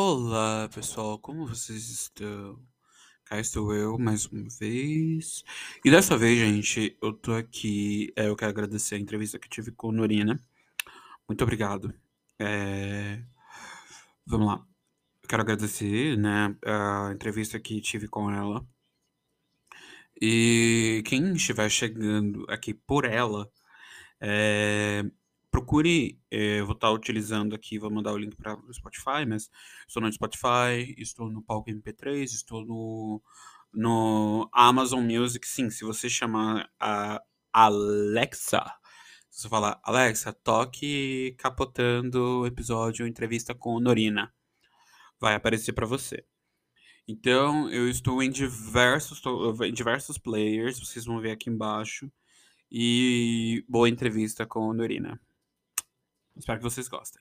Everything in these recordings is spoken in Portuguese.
Olá, pessoal, como vocês estão? Cá estou eu mais uma vez. E dessa vez, gente, eu tô aqui. é, eu quero agradecer a entrevista que tive com Norina. Muito obrigado. É, vamos lá. Eu quero agradecer, né, a entrevista que tive com ela. E quem estiver chegando aqui por ela, é, procure, eu vou estar utilizando aqui, vou mandar o link para o Spotify, mas estou no Spotify, estou no Palco MP3, estou no, no Amazon Music. Sim, se você chamar a Alexa, se você falar, Alexa, toque capotando o episódio entrevista com Norina, vai aparecer para você. Então, eu estou em diversos, em diversos players, vocês vão ver aqui embaixo. E boa entrevista com Norina. Espero que vocês gostem.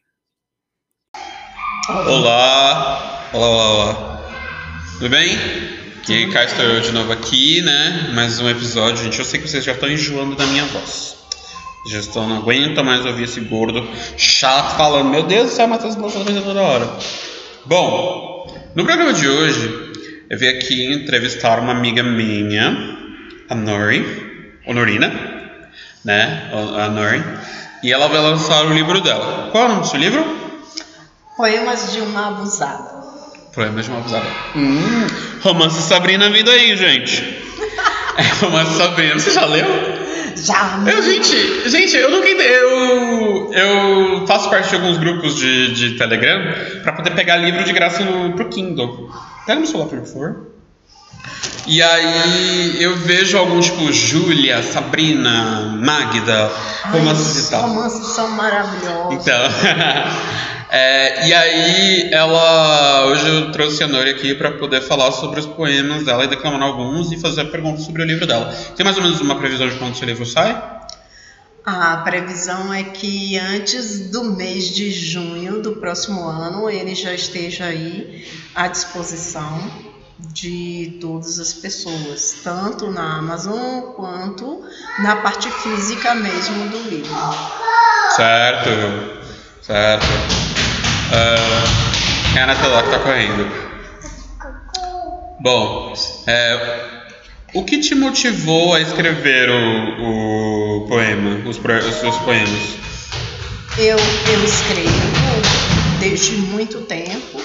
Olá, olá, olá, olá. Tudo bem? Que cá estou eu de novo aqui, né? Mais um episódio, gente. Eu sei que vocês já estão enjoando da minha voz. Já estão, não aguentam mais ouvir esse gordo chato falando. Meu Deus do céu, Matheus Bolsonaro fazendo toda hora. Bom, no programa de hoje, eu vim aqui entrevistar uma amiga minha, a Nori, ou Norina, né? A Nori. E ela vai lançar o livro dela. Qual é o nome do seu livro? Poemas de uma abusada. Poemas de uma abusada. Hum, romance Sabrina vindo aí, gente. É, romance Sabrina, você já leu? Já, Eu, gente, gente, eu nunca entendi. Eu, eu faço parte de alguns grupos de, de Telegram pra poder pegar livro de graça no, pro Kindle. Pega no celular, por favor. E aí eu vejo alguns tipo Júlia, Sabrina, Magda, romances e tal. romances são maravilhosos. Então, é, e aí ela hoje eu trouxe a Nori aqui para poder falar sobre os poemas dela e declamar alguns e fazer perguntas sobre o livro dela. Tem mais ou menos uma previsão de quando seu livro sai? A previsão é que antes do mês de junho do próximo ano ele já esteja aí à disposição de todas as pessoas, tanto na Amazon quanto na parte física mesmo do livro. Certo, certo. Uh, quem é a Natália que tá correndo? Bom, é, o que te motivou a escrever o, o poema, os, os seus poemas? Eu, eu escrevo desde muito tempo,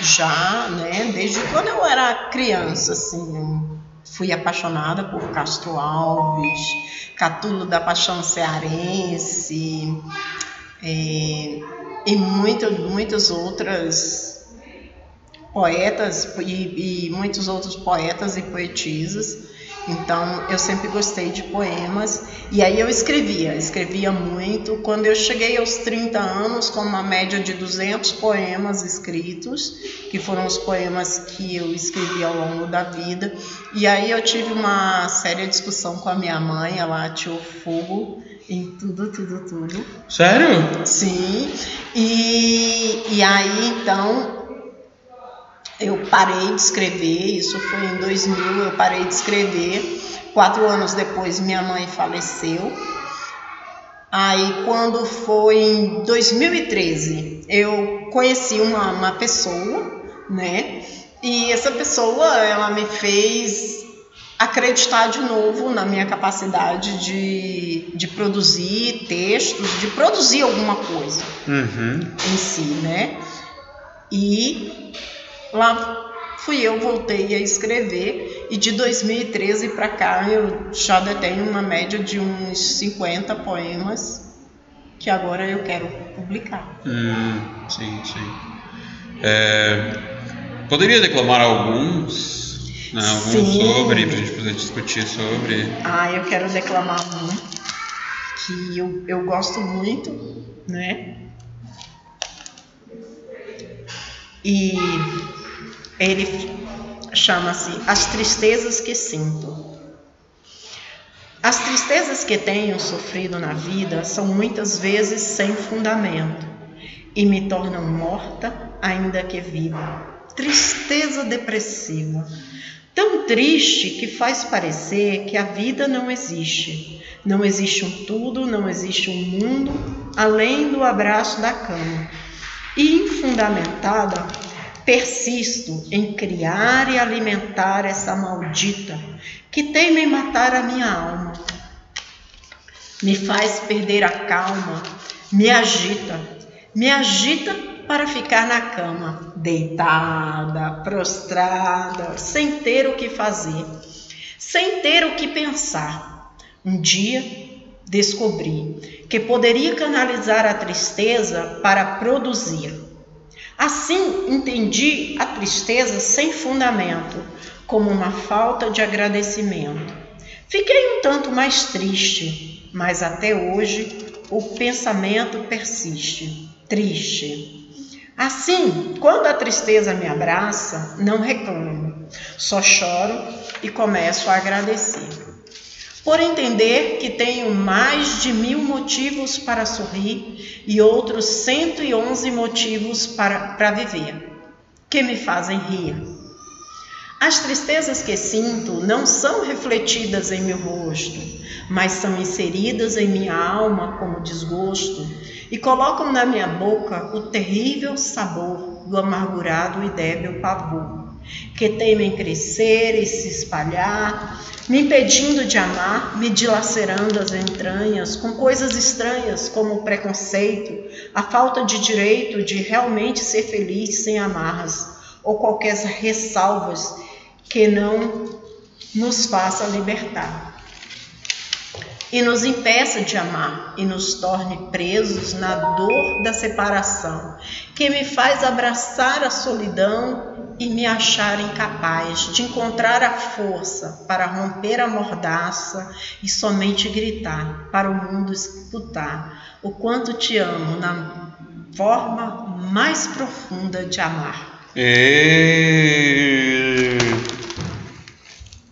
já, né? Desde quando eu era criança, assim. eu Fui apaixonada por Castro Alves, Catulo da Paixão Cearense, é, e muitas, muitas outras poetas e, e muitos outros poetas e poetisas. Então, eu sempre gostei de poemas e aí eu escrevia, escrevia muito. Quando eu cheguei aos 30 anos, com uma média de 200 poemas escritos, que foram os poemas que eu escrevi ao longo da vida. E aí eu tive uma séria discussão com a minha mãe, ela ateou fogo em tudo, tudo, tudo. Sério? Sim, e, e aí então eu parei de escrever, isso foi em 2000, eu parei de escrever. Quatro anos depois, minha mãe faleceu. Aí, quando foi em 2013, eu conheci uma, uma pessoa, né? E essa pessoa, ela me fez acreditar de novo na minha capacidade de, de produzir textos, de produzir alguma coisa Uhum. em si, né? E lá fui eu, voltei a escrever e de 2013 para cá eu já detenho uma média de uns 50 poemas que agora eu quero publicar. Hum, sim, sim. É, poderia declamar alguns? Né, alguns Sim. sobre, pra gente poder discutir sobre. Ah, eu quero declamar um que eu, eu gosto muito, né? E ele chama-se As Tristezas que Sinto. As tristezas que tenho sofrido na vida são muitas vezes sem fundamento e me tornam morta, ainda que viva. Tristeza depressiva, tão triste que faz parecer que a vida não existe. Não existe um tudo, não existe um mundo além do abraço da cama. E infundamentada persisto em criar e alimentar essa maldita que teima em matar a minha alma. Me faz perder a calma, me agita, me agita para ficar na cama, deitada, prostrada, sem ter o que fazer, sem ter o que pensar. Um dia descobri que poderia canalizar a tristeza para produzir. Assim entendi a tristeza sem fundamento, como uma falta de agradecimento. Fiquei um tanto mais triste, mas até hoje o pensamento persiste, triste. Assim, quando a tristeza me abraça, não reclamo, só choro e começo a agradecer. Por entender que tenho mais de mil motivos para sorrir e outros 111 motivos para, para viver, que me fazem rir. As tristezas que sinto não são refletidas em meu rosto, mas são inseridas em minha alma como desgosto e colocam na minha boca o terrível sabor do amargurado e débil pavor, que temem crescer e se espalhar, me impedindo de amar, me dilacerando as entranhas com coisas estranhas como o preconceito, a falta de direito de realmente ser feliz sem amarras ou qualquer ressalvas que não nos faça libertar e nos impeça de amar e nos torne presos na dor da separação, que me faz abraçar a solidão e me achar incapaz de encontrar a força para romper a mordaça e somente gritar para o mundo escutar o quanto te amo na forma mais profunda de amar. E...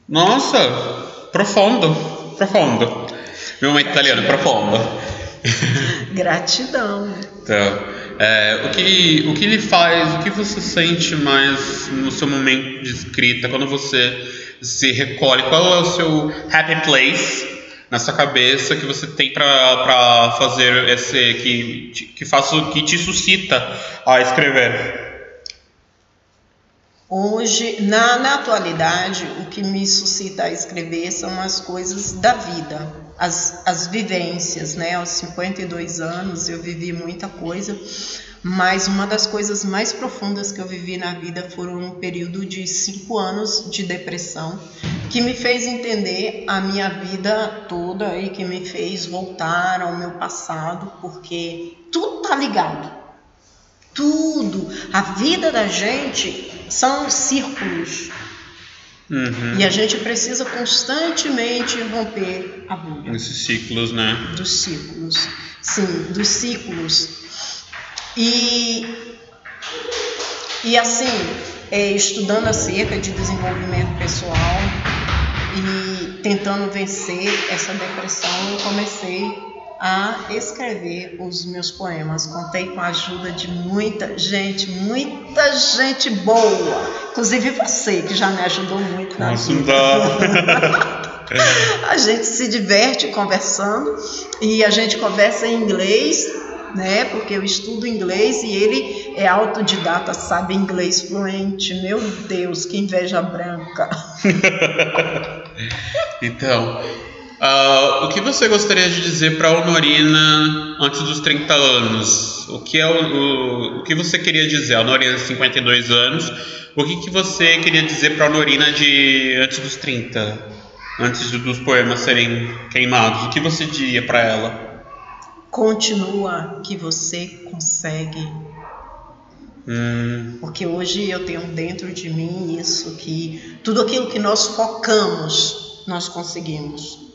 Nossa, profundo, profundo. Meu momento italiano, profundo. Gratidão. Então, é, o, que, o que lhe faz, o que você sente mais no seu momento de escrita, quando você se recolhe? Qual é o seu happy place na sua cabeça que você tem para fazer esse que que faça que te suscita a escrever? Hoje, na, na atualidade, o que me suscita a escrever são as coisas da vida, as, as vivências, né? Aos 52 anos eu vivi muita coisa, mas uma das coisas mais profundas que eu vivi na vida foram um período de cinco anos de depressão, que me fez entender a minha vida toda e que me fez voltar ao meu passado, porque tudo tá ligado tudo. A vida da gente são círculos. Uhum. E a gente precisa constantemente romper a bolha. Esses ciclos, né? Dos ciclos. Sim, dos ciclos. E, e assim, é, estudando acerca de desenvolvimento pessoal e tentando vencer essa depressão, eu comecei a escrever os meus poemas. Contei com a ajuda de muita gente, muita gente boa, inclusive você que já me ajudou muito na Nossa, vida. a gente se diverte conversando e a gente conversa em inglês, né? Porque eu estudo inglês e ele é autodidata, sabe inglês fluente. Meu Deus, que inveja branca. então, Uh, o que você gostaria de dizer para a Honorina antes dos 30 anos? O que, é o, o, o que você queria dizer? A Honorina de 52 anos. O que, que você queria dizer para a Honorina de antes dos 30? Antes dos poemas serem queimados? O que você diria para ela? Continua que você consegue. Hum. Porque hoje eu tenho dentro de mim isso que tudo aquilo que nós focamos, nós conseguimos.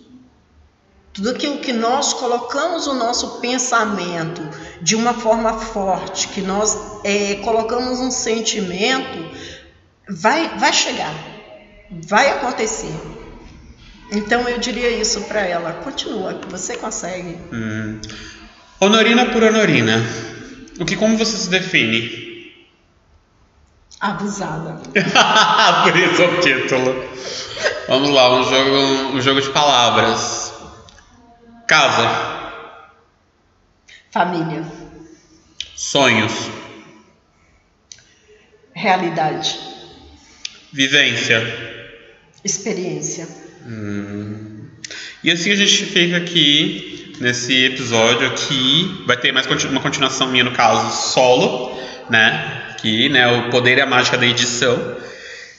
Tudo aquilo que nós colocamos o nosso pensamento de uma forma forte, que nós é, colocamos um sentimento, vai, vai chegar, vai acontecer. Então eu diria isso para ela: continua, que você consegue. Hum. Honorina por Honorina, o que como você se define? Abusada. por isso é o título. Vamos lá, um jogo, um jogo de palavras. Casa. Família. Sonhos. realidade. Vivência. Experiência. Hum. E assim a gente fica aqui nesse episódio aqui. Vai ter mais uma continuação minha, no caso, solo, né? Aqui, né? O poder e a mágica da edição.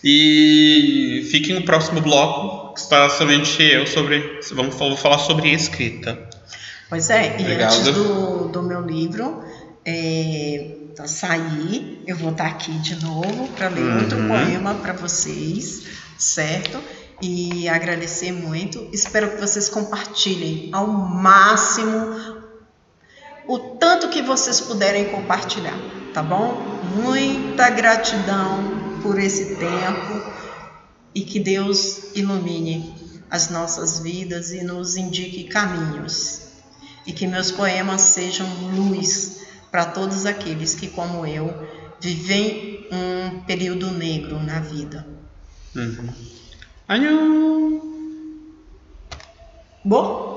E fiquem no próximo bloco, que está somente eu sobre. Vamos vou falar sobre escrita. Pois é, e Obrigado. antes do, do meu livro é, sair, eu vou estar aqui de novo para ler uhum. outro poema para vocês, certo? E agradecer muito. Espero que vocês compartilhem ao máximo o tanto que vocês puderem compartilhar, tá bom? Muita gratidão por esse tempo e que Deus ilumine as nossas vidas e nos indique caminhos. E que meus poemas sejam luz para todos aqueles que, como eu, vivem um período negro na vida. Uhum. Bom?